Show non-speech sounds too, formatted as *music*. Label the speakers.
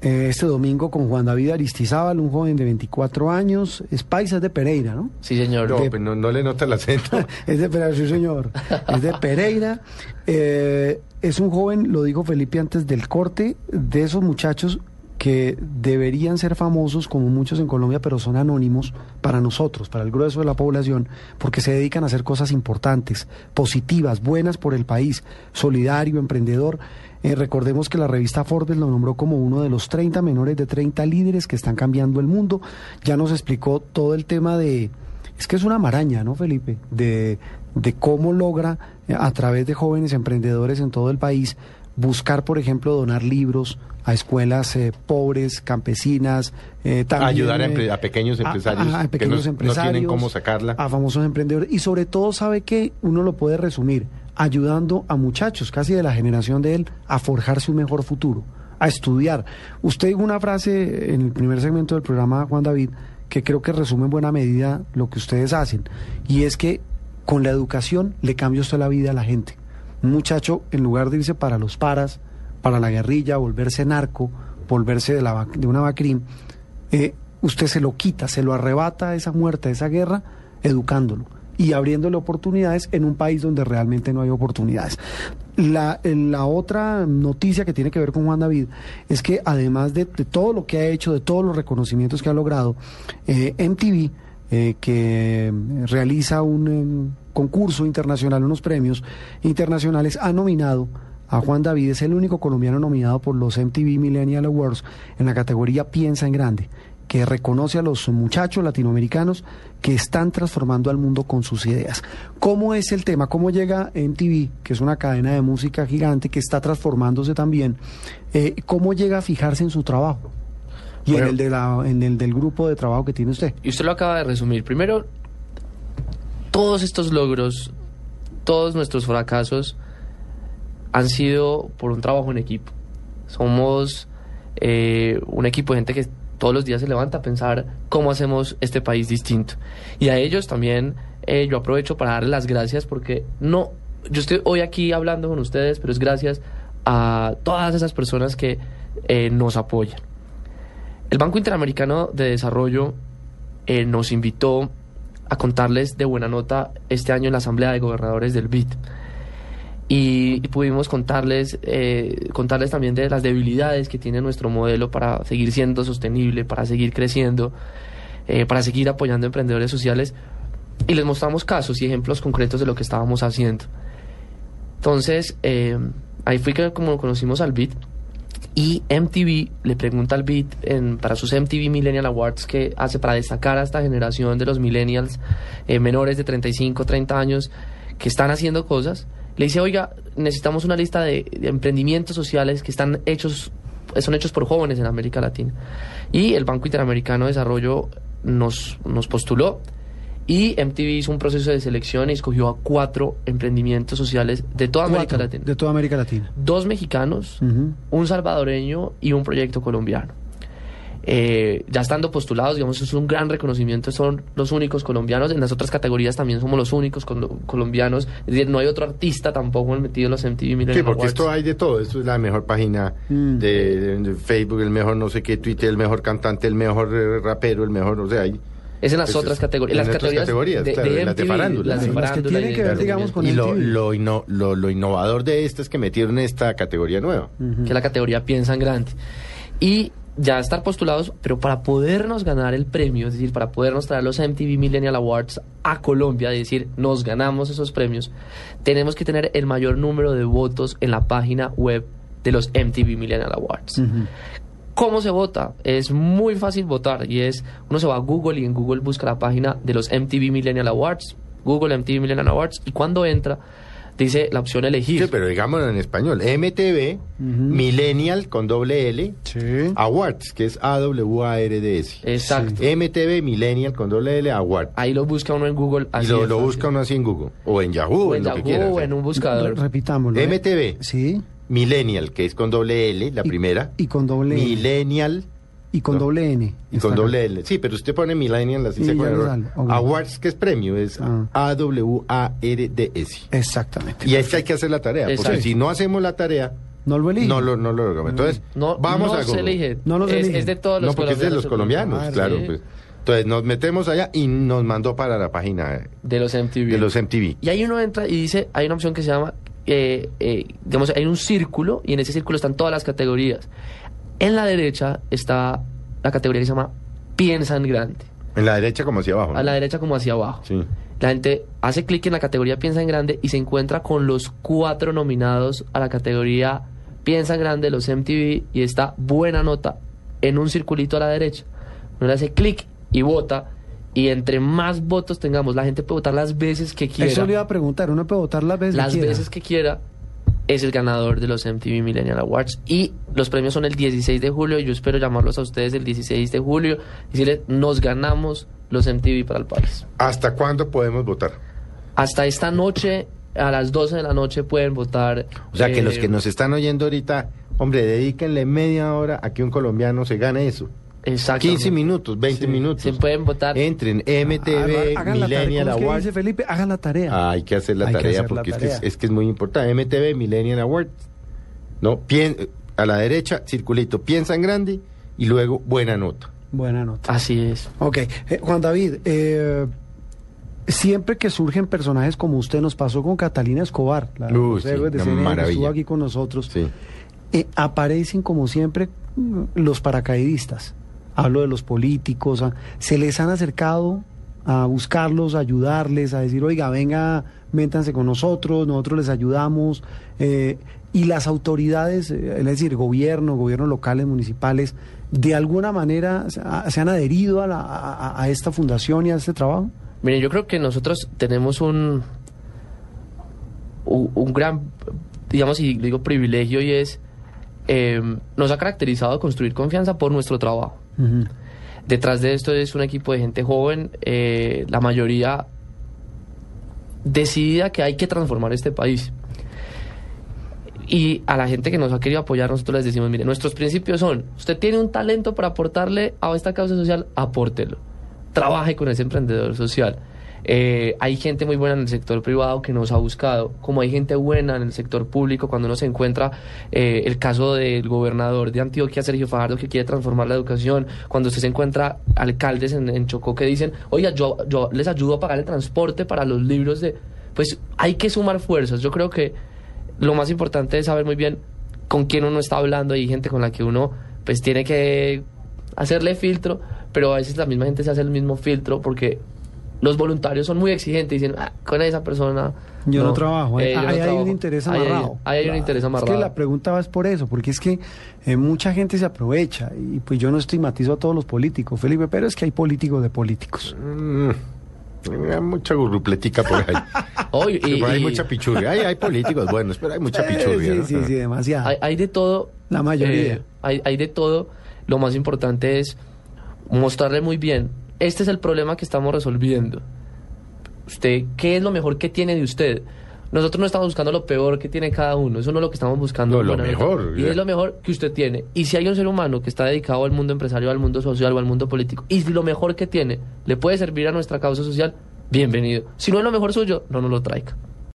Speaker 1: eh, este domingo con Juan David Aristizábal, un joven de 24 años, es paisa es de Pereira, ¿no?
Speaker 2: Sí, señor.
Speaker 3: No,
Speaker 1: De-
Speaker 3: pues no, no le nota el acento. *laughs*
Speaker 1: es de Pereira, sí, señor. Es de Pereira. Eh, es un joven, lo dijo Felipe antes del corte, de esos muchachos que deberían ser famosos como muchos en Colombia, pero son anónimos para nosotros, para el grueso de la población, porque se dedican a hacer cosas importantes, positivas, buenas por el país, solidario, emprendedor. Eh, recordemos que la revista Forbes lo nombró como uno de los 30 menores de 30 líderes que están cambiando el mundo. Ya nos explicó todo el tema de, es que es una maraña, ¿no, Felipe? De, de cómo logra, eh, a través de jóvenes emprendedores en todo el país, buscar, por ejemplo, donar libros a escuelas eh, pobres, campesinas, eh, también,
Speaker 3: Ayudar a,
Speaker 1: eh,
Speaker 3: a pequeños empresarios,
Speaker 1: a- a
Speaker 3: que
Speaker 1: pequeños
Speaker 3: no, no
Speaker 1: empresarios,
Speaker 3: tienen cómo sacarla.
Speaker 1: a famosos emprendedores y sobre todo sabe que uno lo puede resumir ayudando a muchachos casi de la generación de él a forjarse un mejor futuro, a estudiar. Usted dijo una frase en el primer segmento del programa Juan David que creo que resume en buena medida lo que ustedes hacen y es que con la educación le cambia usted la vida a la gente. Un muchacho en lugar de irse para los paras, para la guerrilla, volverse narco, volverse de, la, de una vacrim, eh, usted se lo quita, se lo arrebata esa muerte, esa guerra, educándolo y abriéndole oportunidades en un país donde realmente no hay oportunidades. La, la otra noticia que tiene que ver con Juan David es que además de, de todo lo que ha hecho, de todos los reconocimientos que ha logrado, eh, MTV, eh, que realiza un em, concurso internacional, unos premios internacionales, ha nominado a Juan David, es el único colombiano nominado por los MTV Millennial Awards en la categoría Piensa en Grande, que reconoce a los muchachos latinoamericanos que están transformando al mundo con sus ideas. ¿Cómo es el tema? ¿Cómo llega MTV, que es una cadena de música gigante que está transformándose también? eh, ¿Cómo llega a fijarse en su trabajo? Y en,
Speaker 2: Bueno.
Speaker 1: el de la, en el del grupo de trabajo que tiene usted.
Speaker 2: Y usted lo acaba de resumir. Primero, todos estos logros, todos nuestros fracasos han sido por un trabajo en equipo. Somos eh, un equipo de gente que todos los días se levanta a pensar cómo hacemos este país distinto. Y a ellos también eh, yo aprovecho para darles las gracias porque no, yo estoy hoy aquí hablando con ustedes, pero es gracias a todas esas personas que eh, nos apoyan. El Banco Interamericano de Desarrollo eh, nos invitó a contarles de buena nota este año en la Asamblea de Gobernadores del BID. Y, pudimos contarles, eh, contarles también de las debilidades que tiene nuestro modelo para seguir siendo sostenible, para seguir creciendo, eh, para seguir apoyando a emprendedores sociales. Y les mostramos casos y ejemplos concretos de lo que estábamos haciendo. Entonces, ahí fue que como conocimos al BID y MTV le pregunta al BID en, para sus MTV Millennial Awards que hace para destacar a esta generación de los millennials eh, menores de 35, 30 años que están haciendo cosas. Le dice, oiga, necesitamos una lista de, de emprendimientos sociales que están hechos, son hechos por jóvenes en América Latina. Y el Banco Interamericano de Desarrollo nos, nos postuló y MTV hizo un proceso de selección y escogió a cuatro emprendimientos sociales de toda América Latina.
Speaker 1: De toda América Latina.
Speaker 2: Dos mexicanos, un salvadoreño y un proyecto colombiano. Eh, ya estando postulados, digamos, eso es un gran reconocimiento, son los únicos colombianos, en las otras categorías también somos los únicos colo- colombianos, es decir, no hay otro artista tampoco metido en los MTV
Speaker 3: Sí, porque
Speaker 2: Awards.
Speaker 3: esto hay de todo. Esto es la mejor página
Speaker 1: Mm.
Speaker 3: de, de- de Facebook, el mejor no sé qué, Twitter, el mejor cantante, el mejor eh, rapero, el mejor, o sea, hay...
Speaker 2: Es en las
Speaker 3: Eso
Speaker 2: otras
Speaker 3: es-
Speaker 2: categorías,
Speaker 3: en
Speaker 2: las
Speaker 3: otras
Speaker 2: categorías,
Speaker 3: categorías,
Speaker 2: de,
Speaker 3: claro,
Speaker 2: de
Speaker 3: las de farándula,
Speaker 2: las de.
Speaker 1: Las que tienen
Speaker 2: y
Speaker 1: que ver,
Speaker 2: de
Speaker 1: digamos, con
Speaker 3: y lo, lo, inno- lo, lo innovador de esto es que metieron esta categoría nueva.
Speaker 2: Que es la categoría Piensa en Grande. Y ya estar postulados, pero para podernos ganar el premio, es decir, para podernos traer los MTV Millennial Awards a Colombia, es decir, nos ganamos esos premios, tenemos que tener el mayor número de votos en la página web de los MTV Millennial Awards. ¿Cómo se vota? Es muy fácil votar y es, uno se va a Google y en Google busca la página de los MTV Millennial Awards, Google MTV Millennial Awards, y cuando entra, dice la opción elegir.
Speaker 3: Sí, pero digámoslo en español. MTV,
Speaker 1: Ujú.
Speaker 3: Millennial con doble L,
Speaker 1: Sí.
Speaker 3: Awards, que es A-W-A-R-D-S.
Speaker 2: Exacto.
Speaker 3: MTV, Millennial con doble L, Awards.
Speaker 2: Ahí lo busca uno en Google.
Speaker 3: Y
Speaker 2: así
Speaker 3: lo,
Speaker 2: de
Speaker 3: lo
Speaker 2: fácil.
Speaker 3: busca uno así en Google. O en Yahoo,
Speaker 2: o
Speaker 3: en,
Speaker 2: en
Speaker 3: lo que
Speaker 2: Yahoo
Speaker 3: quiera.
Speaker 2: o en un buscador.
Speaker 1: Repitámoslo. ¿eh?
Speaker 3: MTV,
Speaker 1: Sí.
Speaker 3: Millennial, que es con doble L, la
Speaker 1: Y-
Speaker 3: primera.
Speaker 1: Y con doble N.
Speaker 3: Millennial
Speaker 1: Y con
Speaker 3: no.
Speaker 1: doble N.
Speaker 3: y con
Speaker 1: acá.
Speaker 3: doble L. Sí, pero usted pone Millennial así
Speaker 1: Y
Speaker 3: se
Speaker 1: ya
Speaker 3: pone
Speaker 1: le
Speaker 3: error.
Speaker 1: sale, ok.
Speaker 3: Awards, que es premio, es
Speaker 1: Ah.
Speaker 3: A-W-A-R-D-S.
Speaker 1: Exactamente.
Speaker 3: Y es que hay que hacer la tarea, porque si no hacemos la tarea,
Speaker 1: No lo eligen.
Speaker 3: No lo, no lo logramos. Entonces,
Speaker 2: No,
Speaker 3: vamos
Speaker 2: no
Speaker 3: a
Speaker 2: se elige.
Speaker 1: No los
Speaker 2: es,
Speaker 1: eligen.
Speaker 2: es de todos los
Speaker 3: no, porque es de los colombianos,
Speaker 1: Claro,
Speaker 3: claro.
Speaker 2: sí.
Speaker 3: pues. Entonces nos metemos allá y nos mandó para la página
Speaker 2: De los MTV.
Speaker 3: de los MTV.
Speaker 2: Y ahí uno entra y dice, hay una opción que se llama, eh, eh, digamos, hay un círculo y en ese círculo están todas las categorías. En la derecha está la categoría que se llama Piensa en Grande.
Speaker 3: En la derecha como hacia abajo. ¿no?
Speaker 2: A la derecha como hacia abajo.
Speaker 3: Sí.
Speaker 2: La gente hace clic en la categoría Piensa en Grande y se encuentra con los cuatro nominados a la categoría Piensa en Grande, los MTV, y está buena nota en un circulito a la derecha. Uno le hace clic y vota, y entre más votos tengamos, la gente puede votar las veces que quiera.
Speaker 1: Eso le iba a preguntar. Uno puede votar las veces
Speaker 2: las
Speaker 1: que quiera.
Speaker 2: veces que quiera es el ganador de los MTV Millennial Awards y los premios son el 16 de julio yo espero llamarlos a ustedes el 16 de julio y decirles nos ganamos los MTV para el país
Speaker 3: ¿Hasta cuándo podemos votar?
Speaker 2: hasta esta noche a las 12 de la noche pueden votar
Speaker 3: O sea, que
Speaker 2: eh,
Speaker 3: los que nos están oyendo ahorita, hombre, dedíquenle media hora a que un colombiano se gane eso.
Speaker 2: Exactamente.
Speaker 3: 15 minutos, 20 minutos.
Speaker 2: se pueden votar
Speaker 3: Entren, MTV,
Speaker 1: la tarea.
Speaker 3: Millennial
Speaker 1: ¿Cómo es
Speaker 3: Awards.
Speaker 1: dice Felipe? Hagan la tarea.
Speaker 3: Ah, hay que hacer la
Speaker 1: Hay
Speaker 3: tarea
Speaker 1: hacer la
Speaker 3: porque es,
Speaker 1: tarea.
Speaker 3: que es, es que es muy importante. MTV Millennial Awards. ¿No? Pien- a la derecha, circulito, piensa en grande y luego buena nota.
Speaker 1: Buena nota.
Speaker 2: así es
Speaker 1: Ok, eh, Juan David, eh, siempre que surgen personajes como usted, nos pasó con Catalina Escobar, la
Speaker 3: Uy, sí,
Speaker 1: de CNN, que estuvo aquí con nosotros.
Speaker 3: Sí.
Speaker 1: Eh, aparecen como siempre mm, los paracaidistas. Hablo de los políticos. ¿Se les han acercado a buscarlos, a ayudarles, a decir, oiga, venga, métanse con nosotros, nosotros les ayudamos? Eh, y las autoridades, eh, es decir, gobierno, gobiernos locales, municipales, de alguna manera se ha- se han adherido a, la- a- a esta fundación y a este trabajo?
Speaker 2: Miren, yo creo que nosotros tenemos un, un, gran, digamos, y digo privilegio, y es, eh, nos ha caracterizado construir confianza por nuestro trabajo. Detrás de esto es un equipo de gente joven, eh, la mayoría decidida que hay que transformar este país. Y a la gente que nos ha querido apoyar, nosotros les decimos, mire, nuestros principios son, usted tiene un talento para aportarle a esta causa social, apórtelo. Trabaje con ese emprendedor social. Eh, hay gente muy buena en el sector privado que nos ha buscado, como hay gente buena en el sector público cuando uno se encuentra eh, el caso del gobernador de Antioquia, Sergio Fajardo, que quiere transformar la educación, cuando usted se encuentra alcaldes en, en Chocó que dicen, oiga, yo, les ayudo a pagar el transporte para los libros de... Pues hay que sumar fuerzas. Yo creo que lo más importante es saber muy bien con quién uno está hablando. Hay gente con la que uno pues tiene que hacerle filtro, pero a veces la misma gente se hace el mismo filtro porque los voluntarios son muy exigentes y dicen, "Ah, con esa persona...
Speaker 1: Yo no, trabajo.
Speaker 2: eh,
Speaker 1: ahí
Speaker 2: yo no
Speaker 1: ahí hay
Speaker 2: trabajo".
Speaker 1: un interés amarrado.
Speaker 2: Ahí hay, un interés amarrado.
Speaker 1: Es que la pregunta va es por eso, porque es que eh, mucha gente se aprovecha y pues yo no estigmatizo a todos los políticos, Felipe, pero es que hay políticos de políticos.
Speaker 3: Mm, hay mucha gurrupletica por ahí. *laughs*
Speaker 2: Oh, y-
Speaker 3: Sí,
Speaker 2: y-
Speaker 3: pero hay
Speaker 2: y-
Speaker 3: mucha pichurria. Hay, hay políticos buenos, pero hay mucha *laughs* pichurria.
Speaker 1: sí,
Speaker 3: ¿no?
Speaker 1: sí, sí, demasiado.
Speaker 2: hay, hay de todo.
Speaker 1: La mayoría.
Speaker 2: eh, hay, hay de todo. Lo más importante es mostrarle muy bien. Este es el problema que estamos resolviendo. Usted, ¿qué es lo mejor que tiene de usted? Nosotros no estamos buscando lo peor que tiene cada uno. Eso no es lo que estamos buscando.
Speaker 3: No, lo mejor,
Speaker 2: Y es lo mejor que usted tiene. Y si hay un ser humano que está dedicado al mundo empresarial, al mundo social o al mundo político, y si lo mejor que tiene le puede servir a nuestra causa social, bienvenido. Si no es lo mejor suyo, no nos lo traiga.